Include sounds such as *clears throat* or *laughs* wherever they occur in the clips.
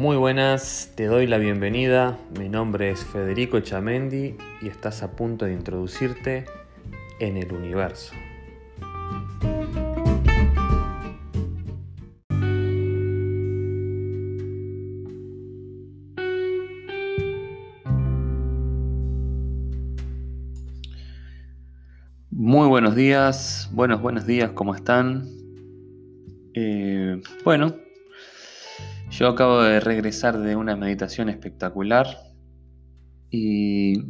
Muy buenas, te doy la bienvenida. Mi nombre es Federico Chamendi y estás a punto de introducirte en el universo. Muy buenos días, buenos, buenos días, ¿cómo están? Eh, bueno, yo acabo de regresar de una meditación espectacular y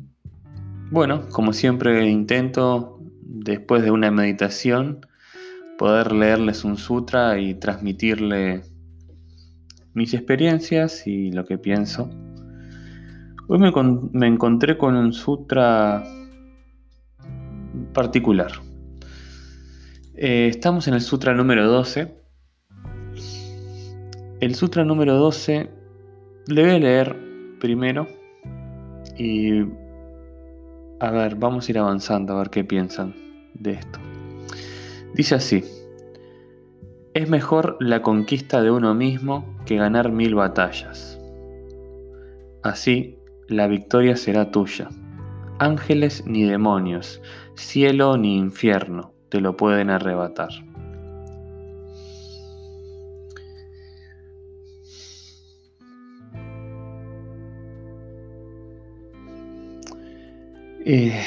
bueno, como siempre intento después de una meditación poder leerles un sutra y transmitirle mis experiencias y lo que pienso. Hoy me, encontré con un sutra particular. Eh, estamos en el sutra número 12 el sutra número 12 le voy a leer primero y a ver, vamos a ir avanzando a ver qué piensan de esto. Dice así, es mejor la conquista de uno mismo que ganar mil batallas. Así, la victoria será tuya. Ángeles ni demonios, cielo ni infierno te lo pueden arrebatar. Eh,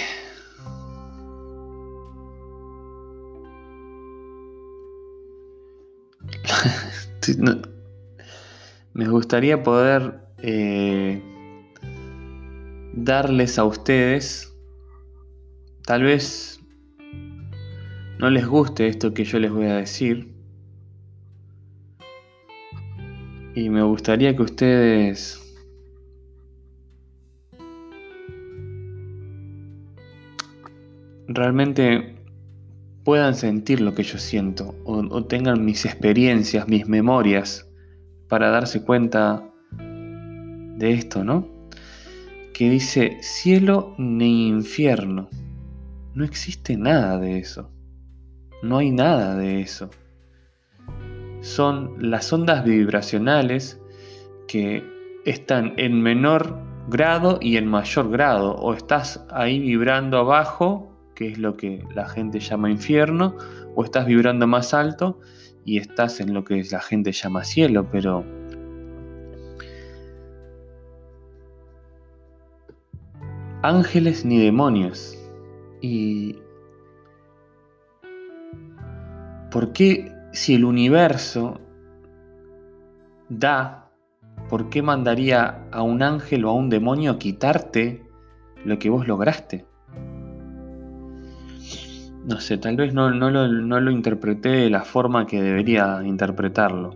*laughs* me gustaría poder eh, darles a ustedes, tal vez no les guste esto que yo les voy a decir, y me gustaría que ustedes realmente puedan sentir lo que yo siento o, tengan mis experiencias, mis memorias para darse cuenta de esto, ¿no? Que dice cielo ni infierno. No existe nada de eso. No hay nada de eso. Son las ondas vibracionales que están en menor grado y en mayor grado. O estás ahí vibrando abajo que es lo que la gente llama infierno, o estás vibrando más alto y estás en lo que la gente llama cielo, pero ángeles ni demonios. ¿Y por qué si el universo da, por qué mandaría a un ángel o a un demonio a quitarte lo que vos lograste? No sé, tal vez no, no, lo, interpreté de la forma que debería interpretarlo.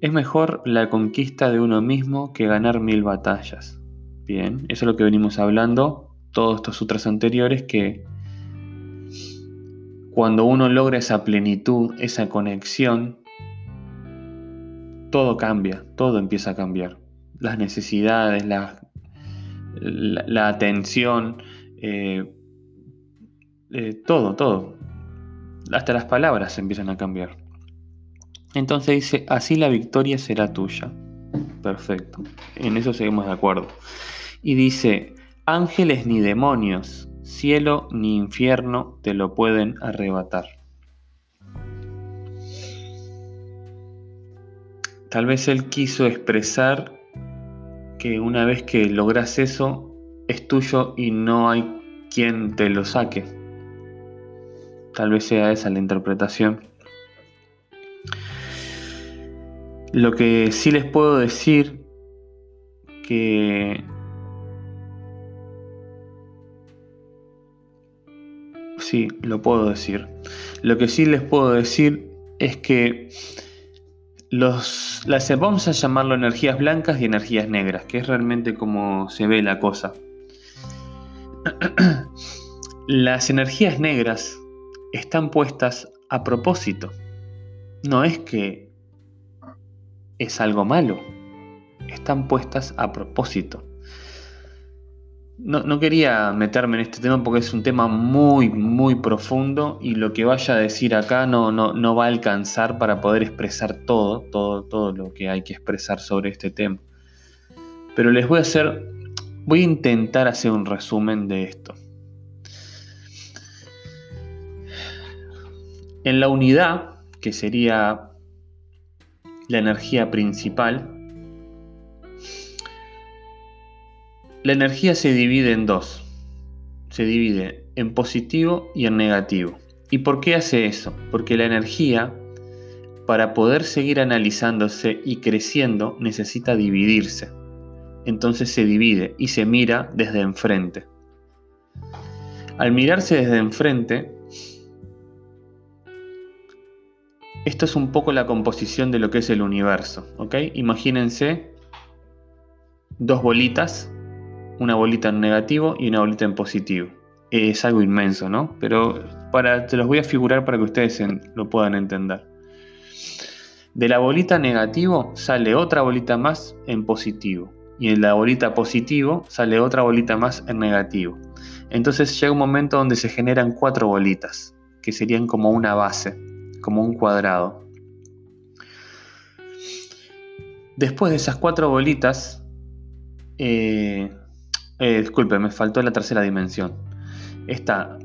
Es mejor la conquista de uno mismo que ganar mil batallas. Bien, eso es lo que venimos hablando todos estos sutras anteriores que cuando uno logra esa plenitud, esa conexión, todo cambia, todo empieza a cambiar. Las necesidades, la, la, atención, eh, eh, todo, todo. Hasta las palabras empiezan a cambiar. Entonces dice, así la victoria será tuya. Perfecto. En eso seguimos de acuerdo. Y dice, ángeles ni demonios, cielo ni infierno te lo pueden arrebatar. Tal vez él quiso expresar que una vez que logras eso, es tuyo y no hay quien te lo saque. Tal vez sea esa la interpretación. Lo que sí les puedo decir que sí, lo puedo decir. Lo que sí les puedo decir es que los, las, vamos a llamarlo energías blancas y energías negras, que es realmente como se ve la cosa. *clears throat* Las energías negras están puestas a propósito. No es que es algo malo, están puestas a propósito. no, quería meterme en este tema porque es un tema muy, muy profundo y lo que vaya a decir acá no, no, no va a alcanzar para poder expresar todo, todo, todo lo que hay que expresar sobre este tema. Pero les voy a hacer, voy a intentar hacer un resumen de esto. En la unidad, que sería la energía principal, La energía se divide en dos. Se divide en positivo y en negativo. ¿Y por qué hace eso? Porque la energía, para poder seguir analizándose y creciendo, necesita dividirse. Entonces se divide y se mira desde enfrente. Al mirarse desde enfrente, esto es un poco la composición de lo que es el universo. ¿ok? Imagínense dos bolitas una bolita en negativo y una bolita en positivo. Es algo inmenso, ¿no? Pero para, te los voy a figurar para que ustedes lo puedan entender. De la bolita negativo sale otra bolita más en positivo. Y en la bolita positivo sale otra bolita más en negativo. Entonces llega un momento donde se generan cuatro bolitas, que serían como una base, como un cuadrado. Después de esas cuatro bolitas, eh, eh, disculpe, me faltó la tercera dimensión. Está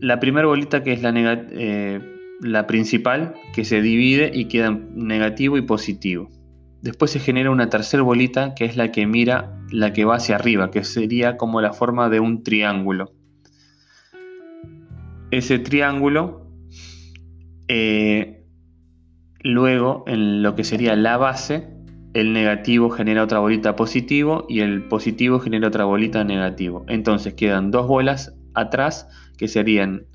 la primera bolita que es la, eh, la principal, que se divide y queda negativo y positivo. Después se genera una tercera bolita que es la que mira, la que va hacia arriba, que sería como la forma de un triángulo. Ese triángulo, eh, luego en lo que sería la base, el negativo genera otra bolita positivo y el positivo genera otra bolita negativo. Entonces quedan dos bolas atrás que serían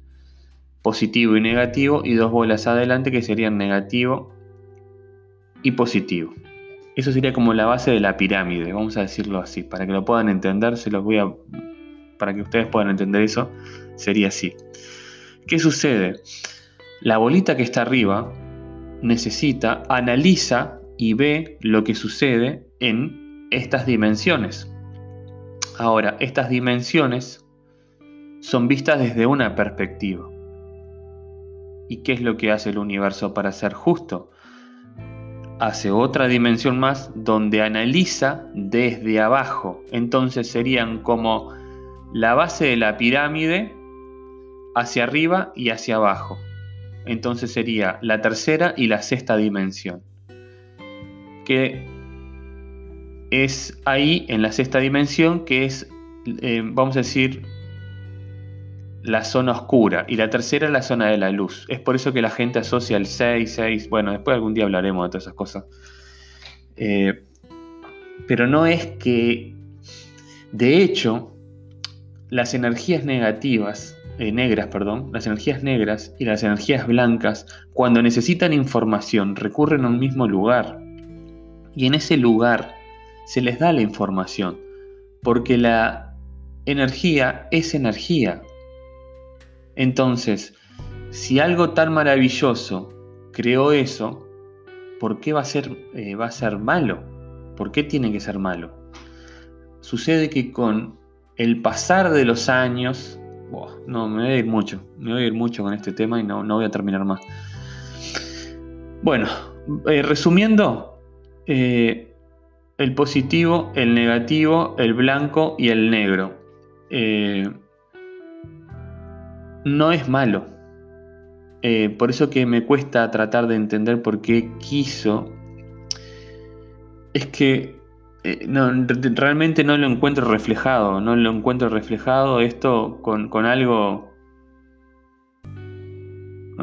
positivo y negativo y dos bolas adelante que serían negativo y positivo. Eso sería como la base de la pirámide, vamos a decirlo así, para que lo puedan entender, se los voy a para que ustedes puedan entender eso, sería así. ¿Qué sucede? La bolita que está arriba necesita, analiza y ve lo que sucede en estas dimensiones. Ahora, estas dimensiones son vistas desde una perspectiva. ¿Y qué es lo que hace el universo para ser justo? Hace otra dimensión más donde analiza desde abajo. Entonces serían como la base de la pirámide hacia arriba y hacia abajo. Entonces sería la tercera y la sexta dimensión que es ahí en la sexta dimensión, que es, eh, vamos a decir, la zona oscura y la tercera la zona de la luz. Es por eso que la gente asocia el 6, 6, bueno, después algún día hablaremos de todas esas cosas. Eh, pero no es que, de hecho, las energías negativas, eh, negras, perdón, las energías negras y las energías blancas, cuando necesitan información, recurren a un mismo lugar y en ese lugar se les da la información, porque la energía es energía. Entonces, si algo tan maravilloso creó eso, ¿por qué va a ser, eh, va a ser malo? ¿Por qué tiene que ser malo? Sucede que con el pasar de los años, no, me voy a ir mucho, me voy a ir mucho con este tema y no, no voy a terminar más. Bueno, eh, resumiendo, eh, el positivo, el negativo, el blanco y el negro. Eh, no es malo. Por eso que me cuesta tratar de entender por qué quiso. Es que realmente no lo encuentro reflejado. No lo encuentro reflejado esto con, con algo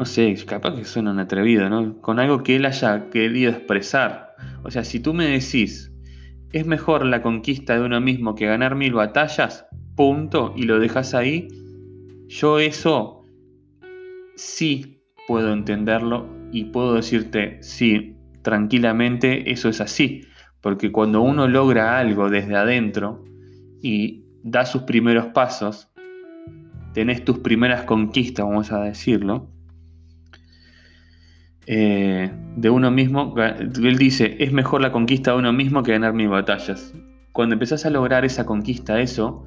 no sé, capaz que suena un atrevido, ¿no? Con algo que él haya querido expresar. O sea, si tú me decís, es mejor la conquista de uno mismo que ganar mil batallas, punto, y lo dejas ahí, yo eso sí puedo entenderlo y puedo decirte, sí, tranquilamente eso es así. Porque cuando uno logra algo desde adentro y da sus primeros pasos, tenés tus primeras conquistas, vamos a decirlo, eh, de uno mismo, él dice, es mejor la conquista de uno mismo que ganar mis batallas. Cuando empezás a lograr esa conquista, eso,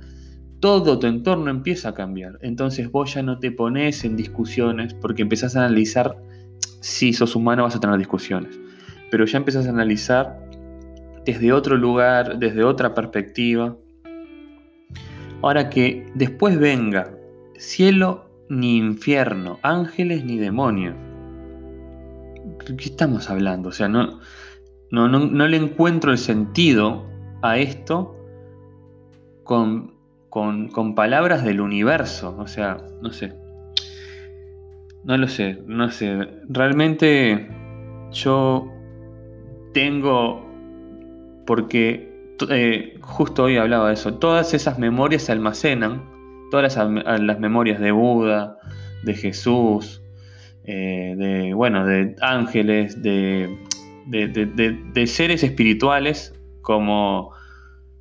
todo tu entorno empieza a cambiar. Entonces vos ya no te pones en discusiones porque empezás a analizar, si sos humano vas a tener discusiones, pero ya empezás a analizar desde otro lugar, desde otra perspectiva. Ahora que después venga cielo ni infierno, ángeles ni demonios. ¿Qué estamos hablando? O sea, no, no, no, le encuentro el sentido a esto con, con, palabras del universo. O sea, no sé. No lo sé, no sé. Realmente yo tengo, porque eh, justo hoy hablaba de eso, todas esas memorias se almacenan, todas las, las memorias de Buda, de Jesús, eh, de, bueno, de ángeles, de, seres espirituales como,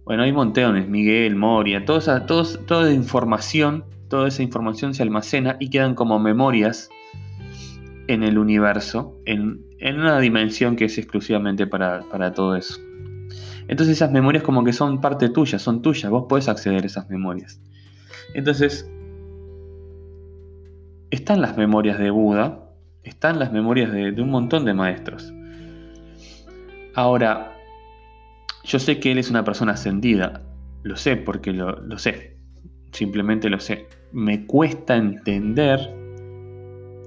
bueno, hay montones, Miguel, Moria, toda toda información, toda esa información se almacena y quedan como memorias en el universo, en, una dimensión que es exclusivamente para, para todo eso. Entonces esas memorias como que son parte tuya, son tuyas, vos podés acceder a esas memorias. Entonces, están las memorias de Buda, están las memorias de, un montón de maestros. Ahora, yo sé que él es una persona ascendida, lo sé porque lo, lo sé, simplemente lo sé. Me cuesta entender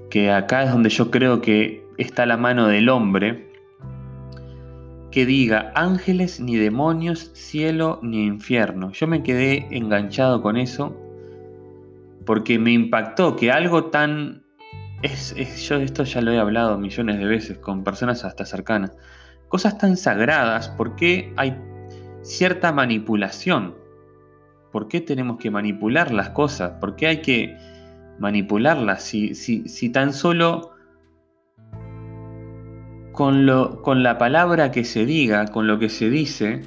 que acá es donde yo creo que está la mano del hombre, que diga ángeles ni demonios, cielo ni infierno. Yo me quedé enganchado con eso porque me impactó que algo tan... Es, yo esto ya lo he hablado millones de veces con personas hasta cercanas. Cosas tan sagradas, ¿por qué hay cierta manipulación? ¿Por qué tenemos que manipular las cosas? ¿Por qué hay que manipularlas si, si, tan solo con, lo, con la palabra que se diga, con lo que se dice,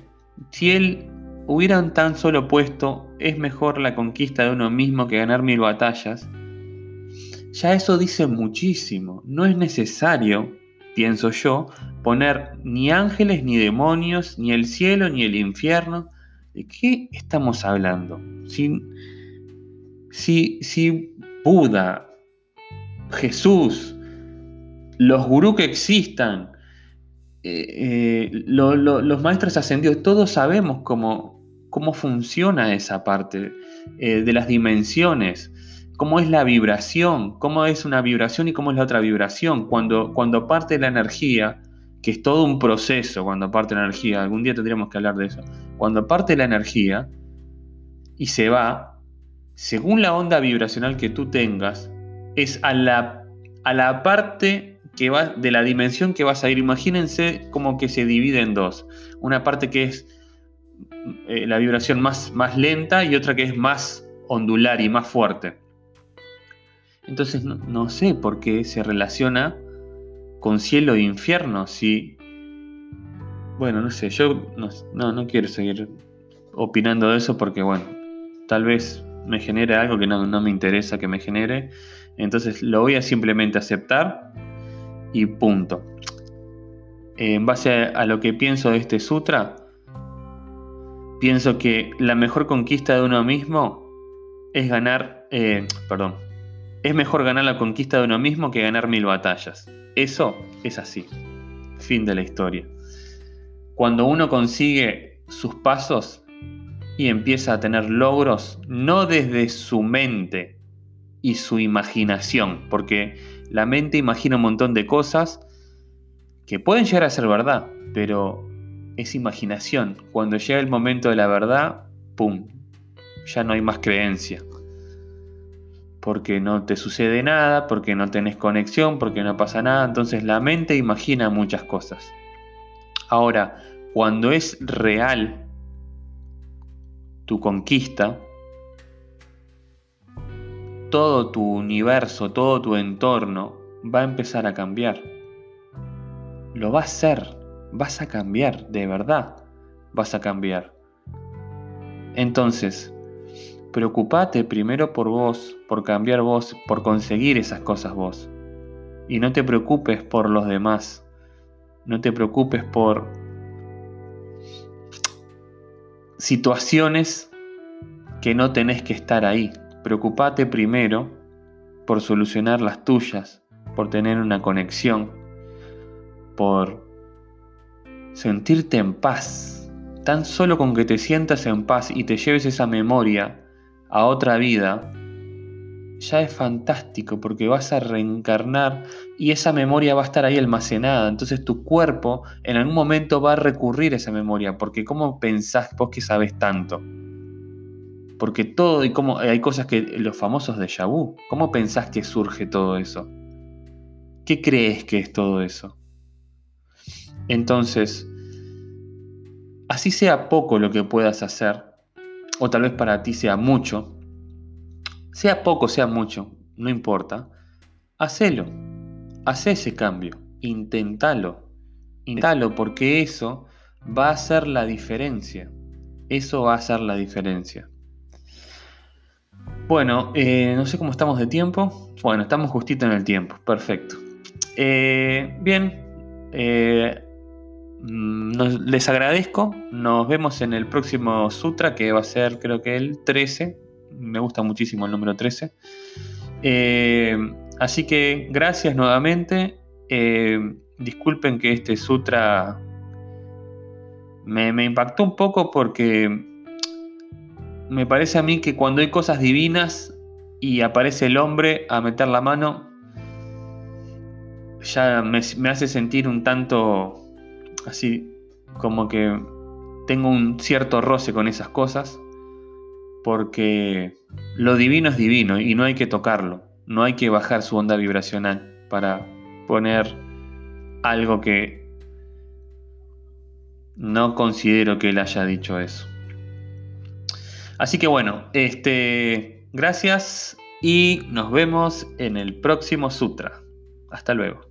si él hubieran tan solo puesto es mejor la conquista de uno mismo que ganar mil batallas, ya eso dice muchísimo. No es necesario, pienso yo, poner ni ángeles, ni demonios, ni el cielo, ni el infierno. ¿De qué estamos hablando? Si, si, si Buda, Jesús, los gurús que existan, eh, eh, los maestros ascendidos, todos sabemos cómo, cómo funciona esa parte eh, de las dimensiones, cómo es la vibración, cómo es una vibración y cómo es la otra vibración. Cuando, cuando parte la energía, que es todo un proceso cuando parte la energía, algún día tendríamos que hablar de eso, cuando parte la energía y se va, según la onda vibracional que tú tengas, es a la, a la parte que va, de la dimensión que vas a ir. Imagínense como que se divide en dos. Una parte que es eh, la vibración más, más lenta y otra que es más ondular y más fuerte. Entonces no, sé por qué se relaciona con cielo e infierno. Si. Bueno, no sé, yo no, no, quiero seguir opinando de eso porque, bueno, tal vez me genere algo que no, me interesa que me genere. Entonces lo voy a simplemente aceptar y punto. En base a lo que pienso de este sutra, pienso que la mejor conquista de uno mismo es ganar, eh, perdón, es mejor ganar la conquista de uno mismo que ganar mil batallas. Eso es así. Fin de la historia. Cuando uno consigue sus pasos y empieza a tener logros, no desde su mente y su imaginación, porque la mente imagina un montón de cosas que pueden llegar a ser verdad, pero es imaginación. Cuando llega el momento de la verdad, ¡pum! Ya no hay más creencia. Porque no te sucede nada, porque no tenés conexión, porque no pasa nada. Entonces la mente imagina muchas cosas. Ahora, cuando es real tu conquista, todo tu universo, todo tu entorno va a empezar a cambiar. Lo va a ser vas a cambiar, de verdad vas a cambiar. Entonces, preocupate primero por vos, por cambiar vos, por conseguir esas cosas vos. Y no te preocupes por los demás. No te preocupes por situaciones que no tenés que estar ahí. Preocupate primero por solucionar las tuyas, por tener una conexión, por sentirte en paz. Tan solo con que te sientas en paz y te lleves esa memoria a otra vida, ya es fantástico porque vas a reencarnar y esa memoria va a estar ahí almacenada. Entonces tu cuerpo en algún momento va a recurrir a esa memoria porque ¿cómo pensás vos que sabes tanto? Porque todo y como hay cosas que los famosos de vu, ¿cómo pensás que surge todo eso? ¿Qué crees que es todo eso? Entonces, así sea poco lo que puedas hacer, o tal vez para ti sea mucho, sea poco, sea mucho, no importa, hacelo, haz ese cambio, inténtalo, inténtalo porque eso va a hacer la diferencia, eso va a hacer la diferencia. Bueno, eh, no sé cómo estamos de tiempo. Bueno, estamos justito en el tiempo. Perfecto. Eh, bien. Eh, les agradezco. Nos vemos en el próximo sutra que va a ser creo que el 13 me gusta muchísimo el número 13. Eh, así que gracias nuevamente. Eh, disculpen que este sutra me, impactó un poco porque me parece a mí que cuando hay cosas divinas y aparece el hombre a meter la mano, ya me, me hace sentir un tanto así como que tengo un cierto roce con esas cosas porque lo divino es divino y no hay que tocarlo, no hay que bajar su onda vibracional para poner algo que no considero que él haya dicho eso. Así que bueno, este, gracias y nos vemos en el próximo sutra. Hasta luego.